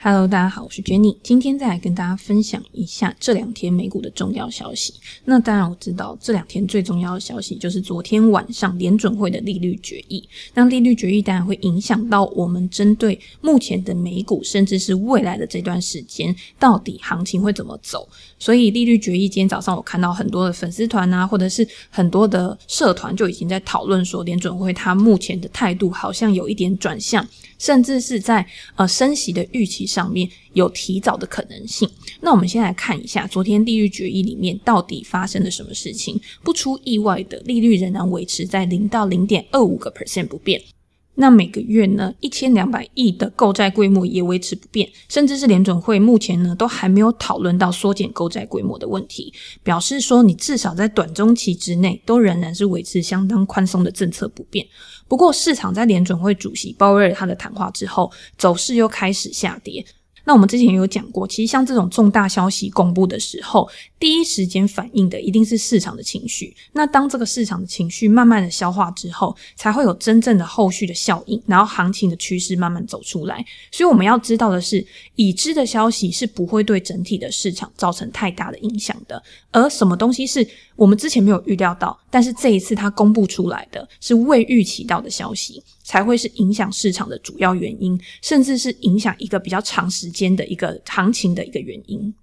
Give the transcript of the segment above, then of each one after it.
Hello，大家好，我是 Jenny，今天再来跟大家分享一下这两天美股的重要消息。那当然我知道这两天最重要的消息就是昨天晚上联准会的利率决议。那利率决议当然会影响到我们针对目前的美股，甚至是未来的这段时间到底行情会怎么走。所以利率决议今天早上我看到很多的粉丝团啊，或者是很多的社团就已经在讨论说，联准会它目前的态度好像有一点转向。甚至是在呃升息的预期上面有提早的可能性。那我们先来看一下昨天利率决议里面到底发生了什么事情。不出意外的，利率仍然维持在零到零点二五个 percent 不变。那每个月呢，一千两百亿的购债规模也维持不变，甚至是联准会目前呢都还没有讨论到缩减购债规模的问题，表示说你至少在短中期之内都仍然是维持相当宽松的政策不变。不过市场在联准会主席鲍威尔他的谈话之后，走势又开始下跌。那我们之前有讲过，其实像这种重大消息公布的时候，第一时间反映的一定是市场的情绪。那当这个市场的情绪慢慢的消化之后，才会有真正的后续的效应，然后行情的趋势慢慢走出来。所以我们要知道的是，已知的消息是不会对整体的市场造成太大的影响的。而什么东西是我们之前没有预料到，但是这一次它公布出来的是未预期到的消息，才会是影响市场的主要原因，甚至是影响一个比较长时间的一个行情的一个原因。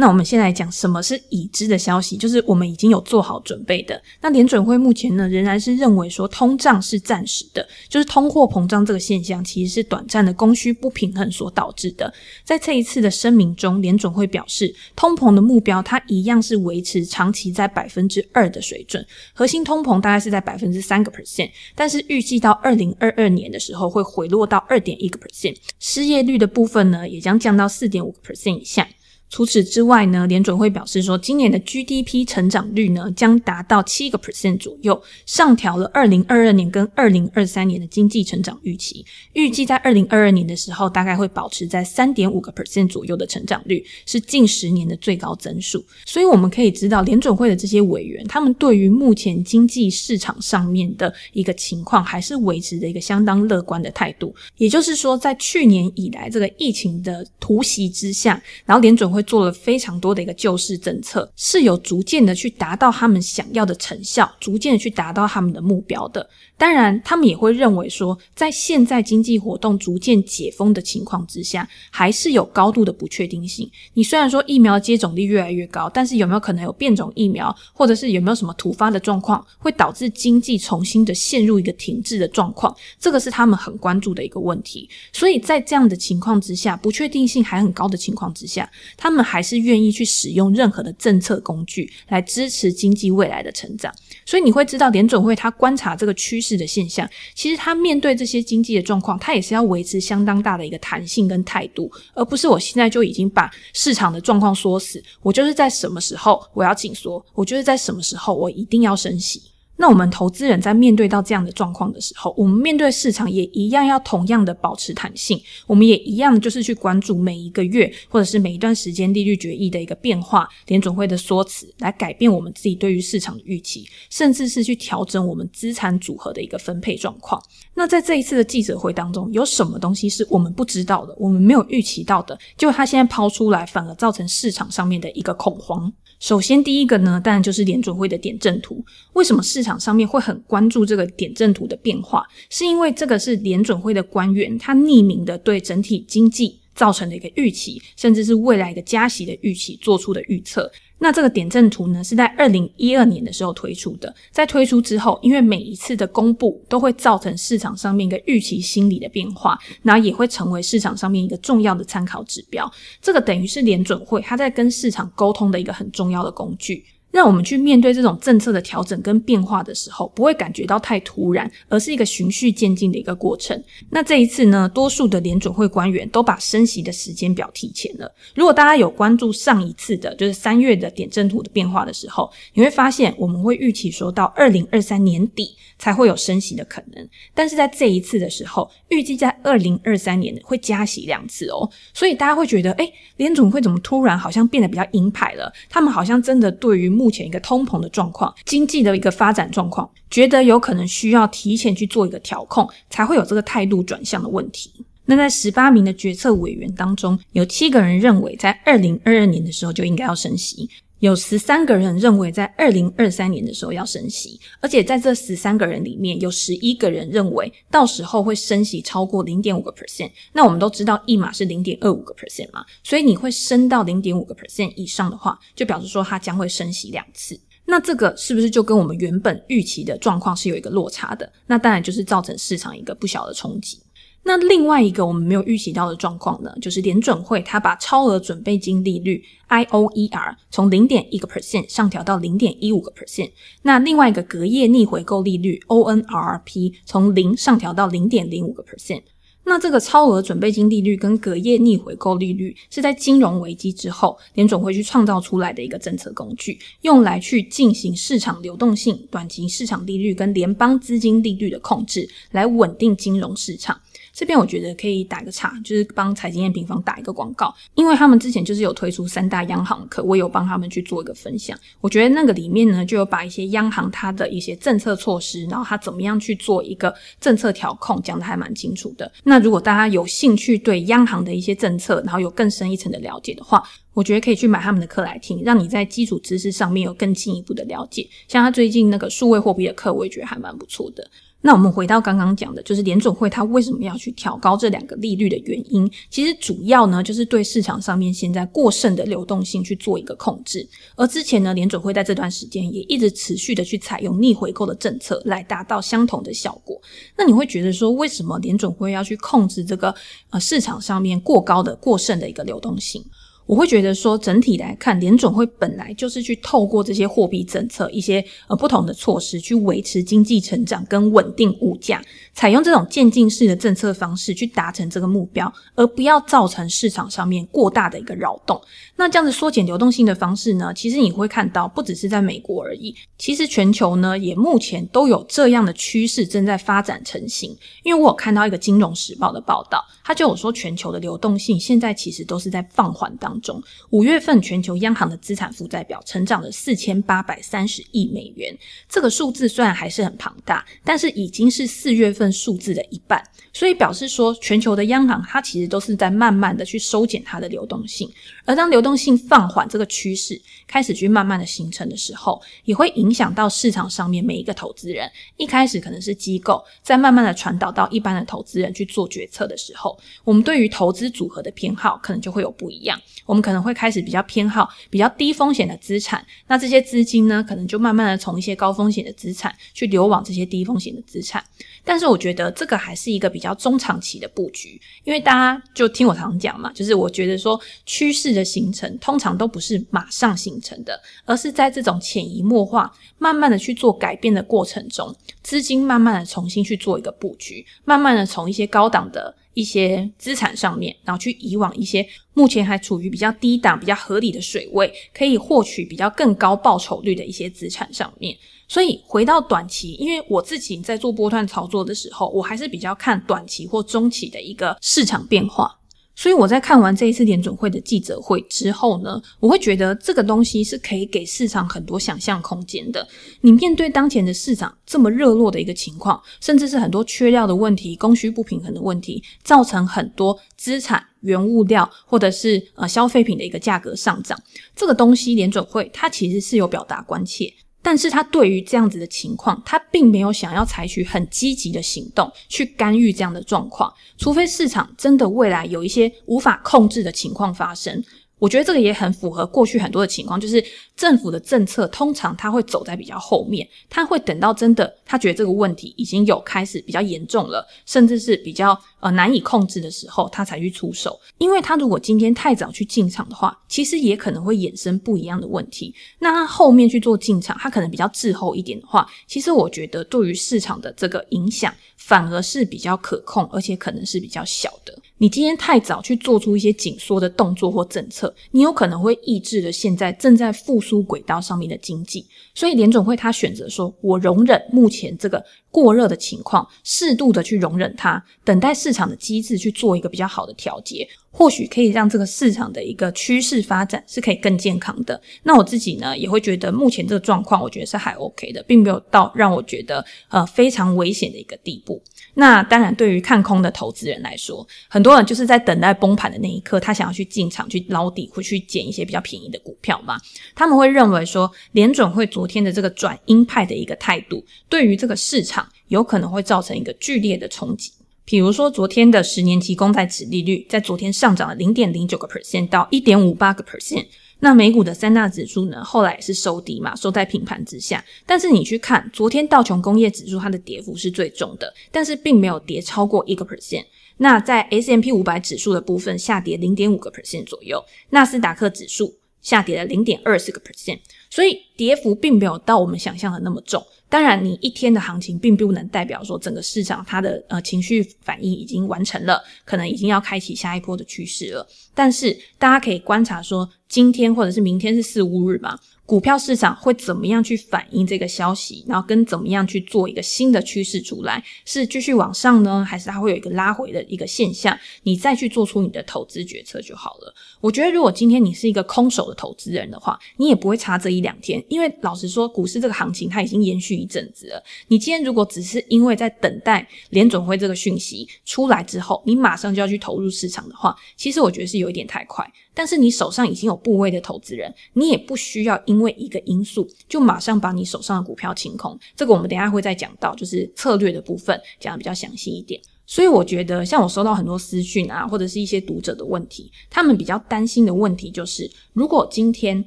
那我们先来讲什么是已知的消息，就是我们已经有做好准备的。那联准会目前呢，仍然是认为说通胀是暂时的，就是通货膨胀这个现象其实是短暂的供需不平衡所导致的。在这一次的声明中，联准会表示，通膨的目标它一样是维持长期在百分之二的水准，核心通膨大概是在百分之三个 percent，但是预计到二零二二年的时候会回落到二点一个 percent，失业率的部分呢也将降到四点五个 percent 以下。除此之外呢，联准会表示说，今年的 GDP 成长率呢将达到七个 percent 左右，上调了二零二二年跟二零二三年的经济成长预期，预计在二零二二年的时候大概会保持在三点五个 percent 左右的成长率，是近十年的最高增速。所以我们可以知道，联准会的这些委员，他们对于目前经济市场上面的一个情况，还是维持着一个相当乐观的态度。也就是说，在去年以来这个疫情的突袭之下，然后联准会。做了非常多的一个救市政策，是有逐渐的去达到他们想要的成效，逐渐的去达到他们的目标的。当然，他们也会认为说，在现在经济活动逐渐解封的情况之下，还是有高度的不确定性。你虽然说疫苗接种率越来越高，但是有没有可能有变种疫苗，或者是有没有什么突发的状况，会导致经济重新的陷入一个停滞的状况？这个是他们很关注的一个问题。所以在这样的情况之下，不确定性还很高的情况之下，他他们还是愿意去使用任何的政策工具来支持经济未来的成长。所以你会知道，联准会他观察这个趋势的现象，其实他面对这些经济的状况，他也是要维持相当大的一个弹性跟态度，而不是我现在就已经把市场的状况说死，我就是在什么时候我要紧缩，我就是在什么时候我一定要升息。那我们投资人在面对到这样的状况的时候，我们面对市场也一样要同样的保持弹性，我们也一样就是去关注每一个月或者是每一段时间利率决议的一个变化，联准会的说辞来改变我们自己对于市场的预期，甚至是去调整我们资产组合的一个分配状况。那在这一次的记者会当中，有什么东西是我们不知道的，我们没有预期到的，结果他现在抛出来，反而造成市场上面的一个恐慌。首先，第一个呢，当然就是联准会的点阵图。为什么市场上面会很关注这个点阵图的变化？是因为这个是联准会的官员他匿名的对整体经济造成的一个预期，甚至是未来的加息的预期做出的预测。那这个点阵图呢，是在二零一二年的时候推出的。在推出之后，因为每一次的公布都会造成市场上面一个预期心理的变化，然后也会成为市场上面一个重要的参考指标。这个等于是联准会它在跟市场沟通的一个很重要的工具。让我们去面对这种政策的调整跟变化的时候，不会感觉到太突然，而是一个循序渐进的一个过程。那这一次呢，多数的联准会官员都把升息的时间表提前了。如果大家有关注上一次的，就是三月的点阵图的变化的时候，你会发现我们会预期说到二零二三年底才会有升息的可能，但是在这一次的时候，预计在二零二三年会加息两次哦。所以大家会觉得，诶，联准会怎么突然好像变得比较鹰派了？他们好像真的对于目前一个通膨的状况、经济的一个发展状况，觉得有可能需要提前去做一个调控，才会有这个态度转向的问题。那在十八名的决策委员当中，有七个人认为在二零二二年的时候就应该要升息。有十三个人认为在二零二三年的时候要升息，而且在这十三个人里面有十一个人认为到时候会升息超过零点五个 percent。那我们都知道一码是零点二五个 percent 嘛，所以你会升到零点五个 percent 以上的话，就表示说它将会升息两次。那这个是不是就跟我们原本预期的状况是有一个落差的？那当然就是造成市场一个不小的冲击。那另外一个我们没有预期到的状况呢，就是联准会它把超额准备金利率 IOER 从零点一个 percent 上调到零点一五个 percent。那另外一个隔夜逆回购利率 ONRRP 从零上调到零点零五个 percent。那这个超额准备金利率跟隔夜逆回购利率是在金融危机之后联准会去创造出来的一个政策工具，用来去进行市场流动性、短期市场利率跟联邦资金利率的控制，来稳定金融市场。这边我觉得可以打个岔，就是帮财经 M 平方打一个广告，因为他们之前就是有推出三大央行课，我有帮他们去做一个分享。我觉得那个里面呢，就有把一些央行它的一些政策措施，然后它怎么样去做一个政策调控，讲得还蛮清楚的。那如果大家有兴趣对央行的一些政策，然后有更深一层的了解的话，我觉得可以去买他们的课来听，让你在基础知识上面有更进一步的了解。像他最近那个数位货币的课，我也觉得还蛮不错的。那我们回到刚刚讲的，就是联准会它为什么要去调高这两个利率的原因，其实主要呢就是对市场上面现在过剩的流动性去做一个控制。而之前呢，联准会在这段时间也一直持续的去采用逆回购的政策来达到相同的效果。那你会觉得说，为什么联准会要去控制这个呃市场上面过高的过剩的一个流动性？我会觉得说，整体来看，联准会本来就是去透过这些货币政策、一些呃不同的措施，去维持经济成长跟稳定物价，采用这种渐进式的政策方式去达成这个目标，而不要造成市场上面过大的一个扰动。那这样子缩减流动性的方式呢，其实你会看到，不只是在美国而已，其实全球呢也目前都有这样的趋势正在发展成型。因为我有看到一个《金融时报》的报道，它就有说，全球的流动性现在其实都是在放缓当中。中五月份全球央行的资产负债表成长了四千八百三十亿美元，这个数字虽然还是很庞大，但是已经是四月份数字的一半，所以表示说全球的央行它其实都是在慢慢的去收减它的流动性，而当流动性放缓这个趋势开始去慢慢的形成的时候，也会影响到市场上面每一个投资人，一开始可能是机构，在慢慢的传导到一般的投资人去做决策的时候，我们对于投资组合的偏好可能就会有不一样。我们可能会开始比较偏好比较低风险的资产，那这些资金呢，可能就慢慢的从一些高风险的资产去流往这些低风险的资产。但是我觉得这个还是一个比较中长期的布局，因为大家就听我常讲嘛，就是我觉得说趋势的的形成通常都不是马上形成的，而是在这种潜移默化、慢慢的去做改变的过程中，资金慢慢的重新去做一个布局，慢慢的从一些高档的。一些资产上面，然后去移往一些目前还处于比较低档、比较合理的水位，可以获取比较更高报酬率的一些资产上面。所以回到短期，因为我自己在做波段操作的时候，我还是比较看短期或中期的一个市场变化。所以我在看完这一次联准会的记者会之后呢，我会觉得这个东西是可以给市场很多想象空间的。你面对当前的市场这么热络的一个情况，甚至是很多缺料的问题、供需不平衡的问题，造成很多资产、原物料或者是呃消费品的一个价格上涨，这个东西联准会它其实是有表达关切。但是他对于这样子的情况，他并没有想要采取很积极的行动去干预这样的状况，除非市场真的未来有一些无法控制的情况发生。我觉得这个也很符合过去很多的情况，就是政府的政策通常他会走在比较后面，他会等到真的他觉得这个问题已经有开始比较严重了，甚至是比较呃难以控制的时候，他才去出手。因为他如果今天太早去进场的话，其实也可能会衍生不一样的问题。那他后面去做进场，他可能比较滞后一点的话，其实我觉得对于市场的这个影响反而是比较可控，而且可能是比较小的。你今天太早去做出一些紧缩的动作或政策，你有可能会抑制了现在正在复苏轨道上面的经济。所以联总会他选择说，我容忍目前这个过热的情况，适度的去容忍它，等待市场的机制去做一个比较好的调节，或许可以让这个市场的一个趋势发展是可以更健康的。那我自己呢，也会觉得目前这个状况，我觉得是还 OK 的，并没有到让我觉得呃非常危险的一个地步。那当然，对于看空的投资人来说，很多人就是在等待崩盘的那一刻，他想要去进场去捞底，或去捡一些比较便宜的股票嘛。他们会认为说，联准会昨天的这个转鹰派的一个态度，对于这个市场有可能会造成一个剧烈的冲击。比如说，昨天的十年期公债指利率在昨天上涨了零点零九个 percent 到一点五八个 percent。那美股的三大指数呢，后来也是收低嘛，收在平盘之下。但是你去看昨天道琼工业指数，它的跌幅是最重的，但是并没有跌超过一个 percent。那在 S M P 五百指数的部分下跌零点五个 percent 左右，纳斯达克指数下跌了零点二四个 percent。所以跌幅并没有到我们想象的那么重。当然，你一天的行情并不能代表说整个市场它的呃情绪反应已经完成了，可能已经要开启下一波的趋势了。但是大家可以观察说，今天或者是明天是四五日嘛。股票市场会怎么样去反映这个消息，然后跟怎么样去做一个新的趋势出来，是继续往上呢，还是它会有一个拉回的一个现象？你再去做出你的投资决策就好了。我觉得，如果今天你是一个空手的投资人的话，你也不会差这一两天，因为老实说，股市这个行情它已经延续一阵子了。你今天如果只是因为在等待联准会这个讯息出来之后，你马上就要去投入市场的话，其实我觉得是有一点太快。但是你手上已经有部位的投资人，你也不需要因为一个因素就马上把你手上的股票清空。这个我们等下会再讲到，就是策略的部分讲得比较详细一点。所以我觉得，像我收到很多私讯啊，或者是一些读者的问题，他们比较担心的问题就是，如果今天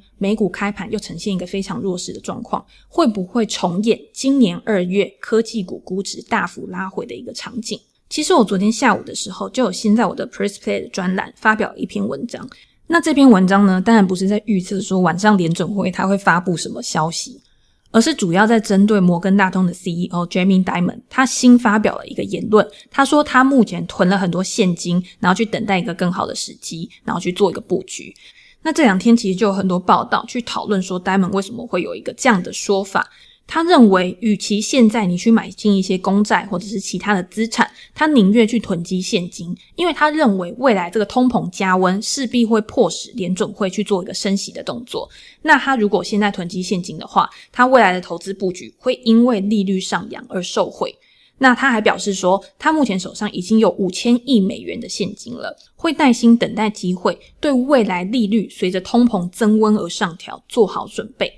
美股开盘又呈现一个非常弱势的状况，会不会重演今年二月科技股估值大幅拉回的一个场景？其实我昨天下午的时候就有先在我的 Press Play 的专栏发表一篇文章。那这篇文章呢，当然不是在预测说晚上联准会它会发布什么消息，而是主要在针对摩根大通的 CEO Jamie Dimon，他新发表了一个言论。他说他目前囤了很多现金，然后去等待一个更好的时机，然后去做一个布局。那这两天其实就有很多报道去讨论说，Dimon 为什么会有一个这样的说法。他认为，与其现在你去买进一些公债或者是其他的资产，他宁愿去囤积现金，因为他认为未来这个通膨加温势必会迫使联准会去做一个升息的动作。那他如果现在囤积现金的话，他未来的投资布局会因为利率上扬而受惠。那他还表示说，他目前手上已经有五千亿美元的现金了，会耐心等待机会，对未来利率随着通膨增温而上调做好准备。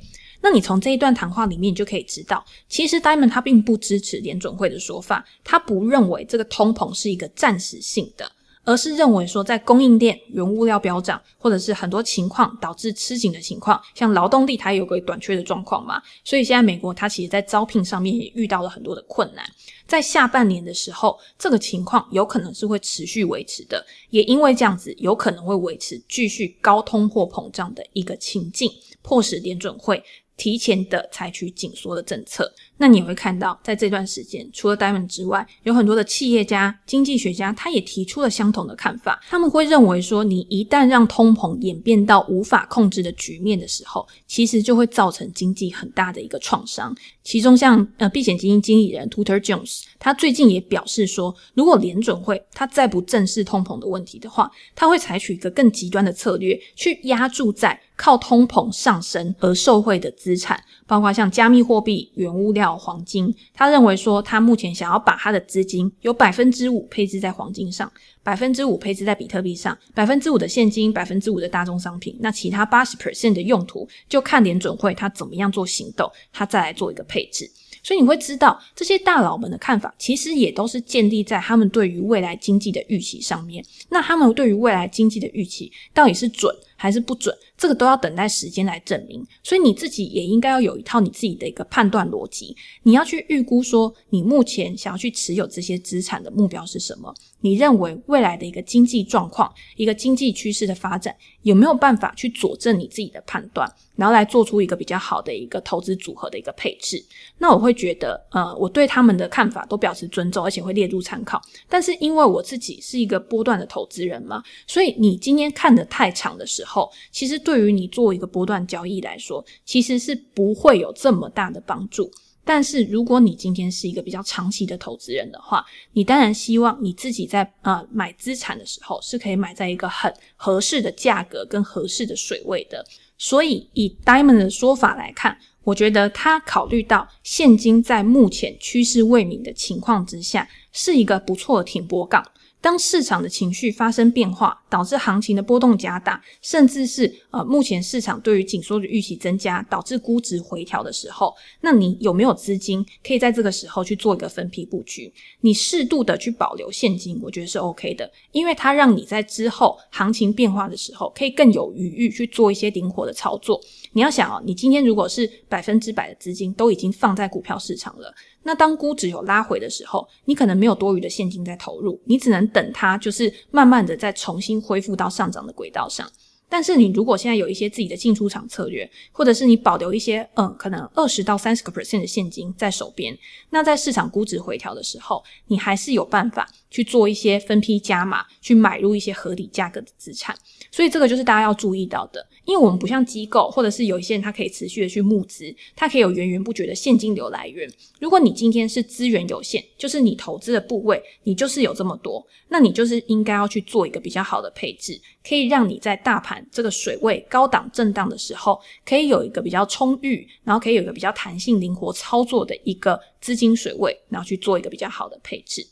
那你从这一段谈话里面，你就可以知道，其实戴蒙他并不支持联准会的说法，他不认为这个通膨是一个暂时性的，而是认为说，在供应链、原物料飙涨，或者是很多情况导致吃紧的情况，像劳动力它有个短缺的状况嘛，所以现在美国它其实在招聘上面也遇到了很多的困难，在下半年的时候，这个情况有可能是会持续维持的，也因为这样子，有可能会维持继续高通货膨胀的一个情境，迫使联准会。提前的采取紧缩的政策，那你会看到，在这段时间，除了 Dimon 之外，有很多的企业家、经济学家，他也提出了相同的看法。他们会认为说，你一旦让通膨演变到无法控制的局面的时候，其实就会造成经济很大的一个创伤。其中像，呃避险基金经理人 Tutor Jones，他最近也表示说，如果联准会他再不正视通膨的问题的话，他会采取一个更极端的策略，去压住在。靠通膨上升而受惠的资产，包括像加密货币、原物料、黄金。他认为说，他目前想要把他的资金有百分之五配置在黄金上，百分之五配置在比特币上，百分之五的现金，百分之五的大宗商品。那其他八十 percent 的用途，就看联准会他怎么样做行动，他再来做一个配置。所以你会知道，这些大佬们的看法，其实也都是建立在他们对于未来经济的预期上面。那他们对于未来经济的预期，到底是准还是不准？这个都要等待时间来证明，所以你自己也应该要有一套你自己的一个判断逻辑。你要去预估说，你目前想要去持有这些资产的目标是什么？你认为未来的一个经济状况、一个经济趋势的发展，有没有办法去佐证你自己的判断，然后来做出一个比较好的一个投资组合的一个配置？那我会觉得，呃，我对他们的看法都表示尊重，而且会列入参考。但是因为我自己是一个波段的投资人嘛，所以你今天看得太长的时候，后其实。对于你做一个波段交易来说，其实是不会有这么大的帮助。但是如果你今天是一个比较长期的投资人的话，你当然希望你自己在呃买资产的时候是可以买在一个很合适的价格跟合适的水位的。所以以 Diamond 的说法来看，我觉得他考虑到现金在目前趋势未明的情况之下，是一个不错的停泊港。当市场的情绪发生变化，导致行情的波动加大，甚至是呃目前市场对于紧缩的预期增加，导致估值回调的时候，那你有没有资金可以在这个时候去做一个分批布局？你适度的去保留现金，我觉得是 OK 的，因为它让你在之后行情变化的时候，可以更有余裕去做一些灵活的操作。你要想哦，你今天如果是百分之百的资金都已经放在股票市场了。那当估值有拉回的时候，你可能没有多余的现金在投入，你只能等它就是慢慢的再重新恢复到上涨的轨道上。但是你如果现在有一些自己的进出场策略，或者是你保留一些嗯，可能二十到三十个 percent 的现金在手边，那在市场估值回调的时候，你还是有办法去做一些分批加码，去买入一些合理价格的资产。所以这个就是大家要注意到的。因为我们不像机构，或者是有一些人，他可以持续的去募资，他可以有源源不绝的现金流来源。如果你今天是资源有限，就是你投资的部位，你就是有这么多，那你就是应该要去做一个比较好的配置，可以让你在大盘这个水位高档震荡的时候，可以有一个比较充裕，然后可以有一个比较弹性、灵活操作的一个资金水位，然后去做一个比较好的配置。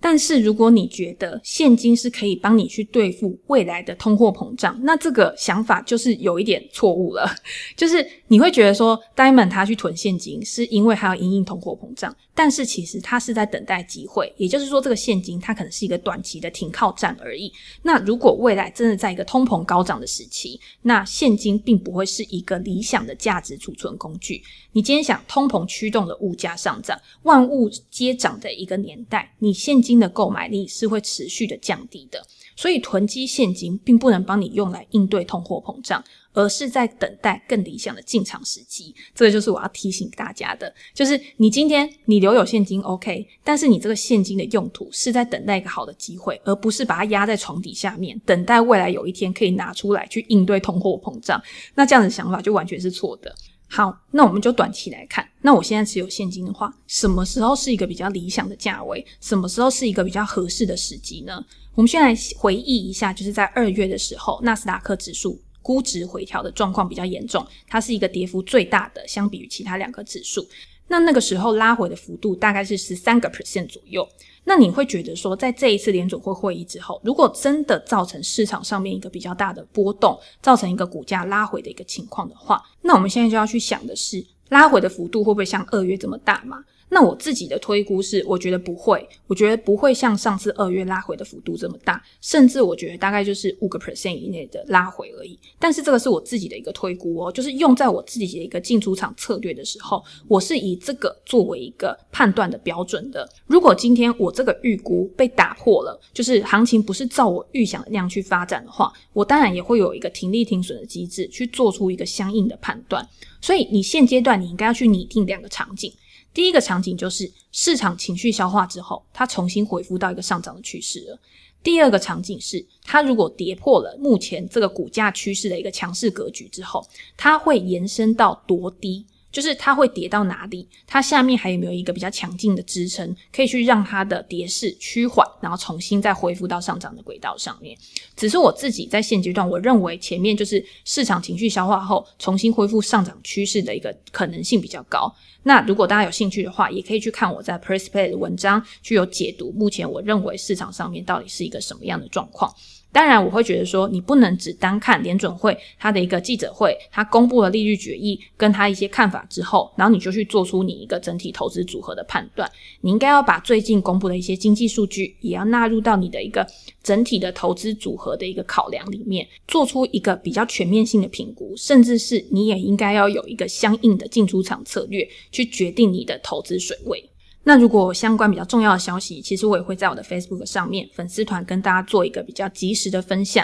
但是，如果你觉得现金是可以帮你去对付未来的通货膨胀，那这个想法就是有一点错误了。就是你会觉得说戴蒙他去囤现金是因为还要因应通货膨胀。但是其实它是在等待机会，也就是说，这个现金它可能是一个短期的停靠站而已。那如果未来真的在一个通膨高涨的时期，那现金并不会是一个理想的价值储存工具。你今天想通膨驱动的物价上涨，万物皆涨的一个年代，你现金的购买力是会持续的降低的。所以囤积现金并不能帮你用来应对通货膨胀。而是在等待更理想的进场时机，这个就是我要提醒大家的，就是你今天你留有现金 OK，但是你这个现金的用途是在等待一个好的机会，而不是把它压在床底下面，等待未来有一天可以拿出来去应对通货膨胀。那这样的想法就完全是错的。好，那我们就短期来看，那我现在持有现金的话，什么时候是一个比较理想的价位？什么时候是一个比较合适的时机呢？我们先来回忆一下，就是在二月的时候，纳斯达克指数。估值回调的状况比较严重，它是一个跌幅最大的，相比于其他两个指数。那那个时候拉回的幅度大概是十三个 percent 左右。那你会觉得说，在这一次联准会会议之后，如果真的造成市场上面一个比较大的波动，造成一个股价拉回的一个情况的话，那我们现在就要去想的是，拉回的幅度会不会像二月这么大嘛？那我自己的推估是，我觉得不会，我觉得不会像上次二月拉回的幅度这么大，甚至我觉得大概就是五个 percent 以内的拉回而已。但是这个是我自己的一个推估哦，就是用在我自己的一个进出场策略的时候，我是以这个作为一个判断的标准的。如果今天我这个预估被打破了，就是行情不是照我预想的那样去发展的话，我当然也会有一个停利停损的机制去做出一个相应的判断。所以你现阶段你应该要去拟定两个场景。第一个场景就是市场情绪消化之后，它重新恢复到一个上涨的趋势了。第二个场景是，它如果跌破了目前这个股价趋势的一个强势格局之后，它会延伸到多低？就是它会跌到哪里？它下面还有没有一个比较强劲的支撑，可以去让它的跌势趋缓，然后重新再恢复到上涨的轨道上面？只是我自己在现阶段，我认为前面就是市场情绪消化后，重新恢复上涨趋势的一个可能性比较高。那如果大家有兴趣的话，也可以去看我在 PressPlay 的文章，去有解读目前我认为市场上面到底是一个什么样的状况。当然，我会觉得说，你不能只单看联准会他的一个记者会，他公布了利率决议跟他一些看法之后，然后你就去做出你一个整体投资组合的判断。你应该要把最近公布的一些经济数据，也要纳入到你的一个整体的投资组合的一个考量里面，做出一个比较全面性的评估，甚至是你也应该要有一个相应的进出场策略，去决定你的投资水位。那如果相关比较重要的消息，其实我也会在我的 Facebook 上面粉丝团跟大家做一个比较及时的分享。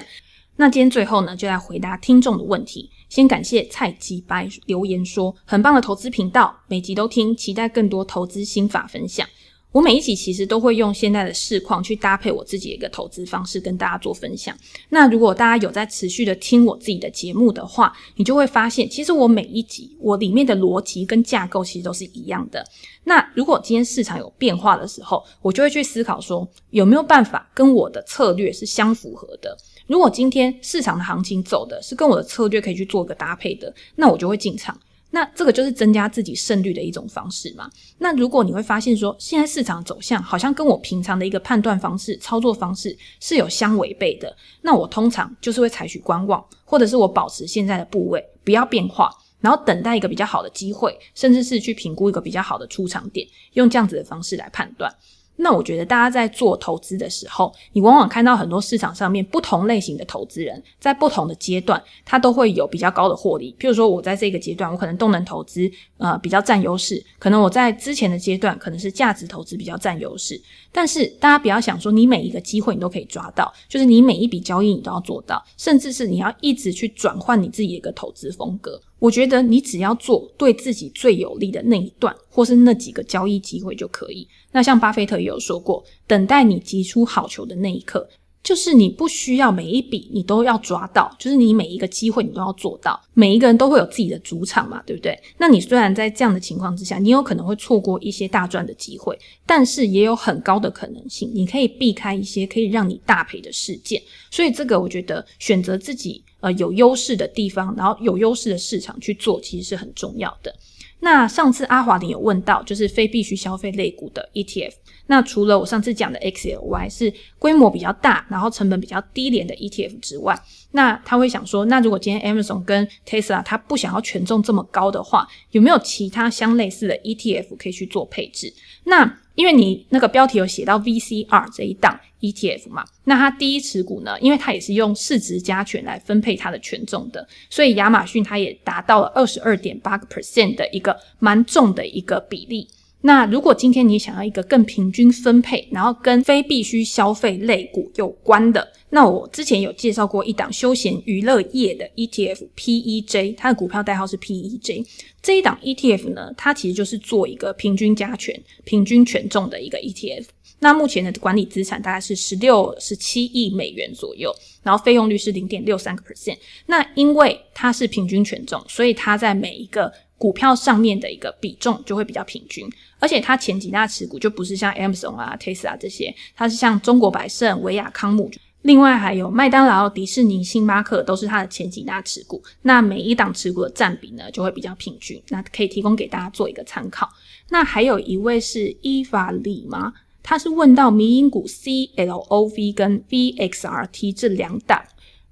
那今天最后呢，就来回答听众的问题。先感谢蔡吉白留言说，很棒的投资频道，每集都听，期待更多投资心法分享。我每一集其实都会用现在的市况去搭配我自己的一个投资方式跟大家做分享。那如果大家有在持续的听我自己的节目的话，你就会发现，其实我每一集我里面的逻辑跟架构其实都是一样的。那如果今天市场有变化的时候，我就会去思考说，有没有办法跟我的策略是相符合的。如果今天市场的行情走的是跟我的策略可以去做一个搭配的，那我就会进场。那这个就是增加自己胜率的一种方式嘛。那如果你会发现说，现在市场走向好像跟我平常的一个判断方式、操作方式是有相违背的，那我通常就是会采取观望，或者是我保持现在的部位，不要变化，然后等待一个比较好的机会，甚至是去评估一个比较好的出场点，用这样子的方式来判断。那我觉得大家在做投资的时候，你往往看到很多市场上面不同类型的投资人，在不同的阶段，他都会有比较高的获利。譬如说，我在这个阶段，我可能动能投资呃比较占优势；可能我在之前的阶段，可能是价值投资比较占优势。但是大家不要想说，你每一个机会你都可以抓到，就是你每一笔交易你都要做到，甚至是你要一直去转换你自己的一个投资风格。我觉得你只要做对自己最有利的那一段，或是那几个交易机会就可以。那像巴菲特也有说过，等待你击出好球的那一刻。就是你不需要每一笔你都要抓到，就是你每一个机会你都要做到。每一个人都会有自己的主场嘛，对不对？那你虽然在这样的情况之下，你有可能会错过一些大赚的机会，但是也有很高的可能性，你可以避开一些可以让你大赔的事件。所以这个我觉得选择自己呃有优势的地方，然后有优势的市场去做，其实是很重要的。那上次阿华你有问到，就是非必须消费类股的 ETF。那除了我上次讲的 XLY 是规模比较大，然后成本比较低廉的 ETF 之外，那他会想说，那如果今天 Amazon 跟 Tesla 他不想要权重这么高的话，有没有其他相类似的 ETF 可以去做配置？那因为你那个标题有写到 VCR 这一档 ETF 嘛，那它第一持股呢，因为它也是用市值加权来分配它的权重的，所以亚马逊它也达到了二十二点八个 percent 的一个蛮重的一个比例。那如果今天你想要一个更平均分配，然后跟非必需消费类股有关的，那我之前有介绍过一档休闲娱乐业的 ETF PEJ，它的股票代号是 PEJ。这一档 ETF 呢，它其实就是做一个平均加权、平均权重的一个 ETF。那目前的管理资产大概是十六、十七亿美元左右，然后费用率是零点六三个 percent。那因为它是平均权重，所以它在每一个股票上面的一个比重就会比较平均。而且它前几大持股就不是像 Amazon 啊、Tesla 这些，它是像中国百胜、维亚康姆，另外还有麦当劳、迪士尼、星巴克都是它的前几大持股。那每一档持股的占比呢，就会比较平均。那可以提供给大家做一个参考。那还有一位是伊法里吗？他是问到迷因股 CLOV 跟 VXRT 这两档，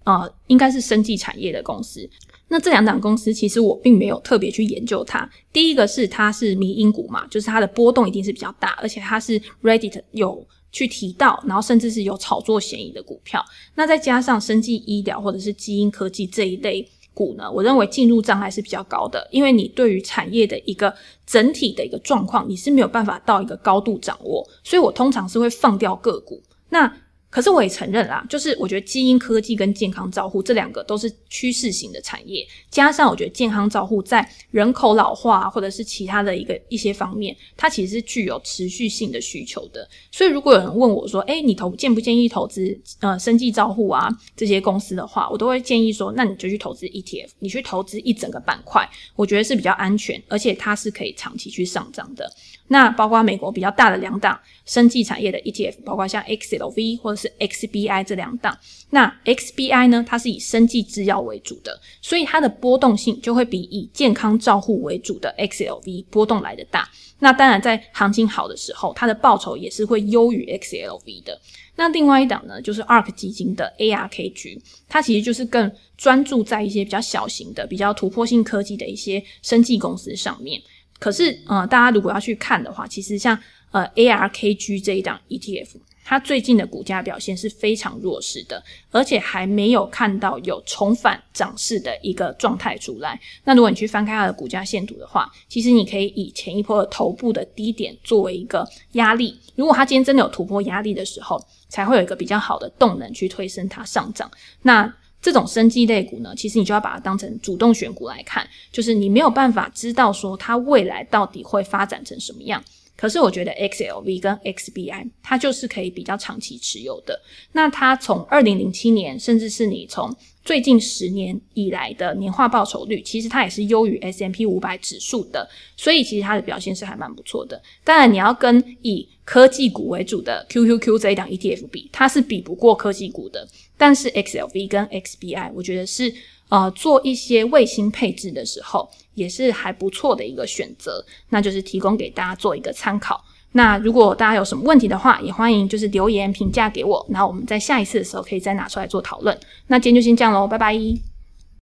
呃，应该是生技产业的公司。那这两档公司其实我并没有特别去研究它。第一个是它是迷因股嘛，就是它的波动一定是比较大，而且它是 Reddit 有去提到，然后甚至是有炒作嫌疑的股票。那再加上生技医疗或者是基因科技这一类股呢，我认为进入障碍是比较高的，因为你对于产业的一个整体的一个状况，你是没有办法到一个高度掌握，所以我通常是会放掉个股。那可是我也承认啦，就是我觉得基因科技跟健康照护这两个都是趋势型的产业，加上我觉得健康照护在人口老化或者是其他的一个一些方面，它其实是具有持续性的需求的。所以如果有人问我说，诶，你投建不建议投资呃生技照护啊这些公司的话，我都会建议说，那你就去投资 ETF，你去投资一整个板块，我觉得是比较安全，而且它是可以长期去上涨的。那包括美国比较大的两档生技产业的 ETF，包括像 XLV 或者是 XBI 这两档。那 XBI 呢，它是以生技制药为主的，所以它的波动性就会比以健康照护为主的 XLV 波动来的大。那当然，在行情好的时候，它的报酬也是会优于 XLV 的。那另外一档呢，就是 ARK 基金的 ARKG，它其实就是更专注在一些比较小型的、比较突破性科技的一些生技公司上面。可是，呃，大家如果要去看的话，其实像呃 ARKG 这一档 ETF，它最近的股价表现是非常弱势的，而且还没有看到有重返涨势的一个状态出来。那如果你去翻开它的股价线图的话，其实你可以以前一波的头部的低点作为一个压力。如果它今天真的有突破压力的时候，才会有一个比较好的动能去推升它上涨。那这种生技类股呢，其实你就要把它当成主动选股来看，就是你没有办法知道说它未来到底会发展成什么样，可是我觉得 XLV 跟 XBI 它就是可以比较长期持有的。那它从二零零七年，甚至是你从最近十年以来的年化报酬率，其实它也是优于 S M P 五百指数的，所以其实它的表现是还蛮不错的。当然，你要跟以科技股为主的 QQQ 这一档 ETF 比，它是比不过科技股的。但是 XLV 跟 XBI，我觉得是呃做一些卫星配置的时候，也是还不错的一个选择。那就是提供给大家做一个参考。那如果大家有什么问题的话，也欢迎就是留言评价给我，然后我们在下一次的时候可以再拿出来做讨论。那今天就先这样喽，拜拜。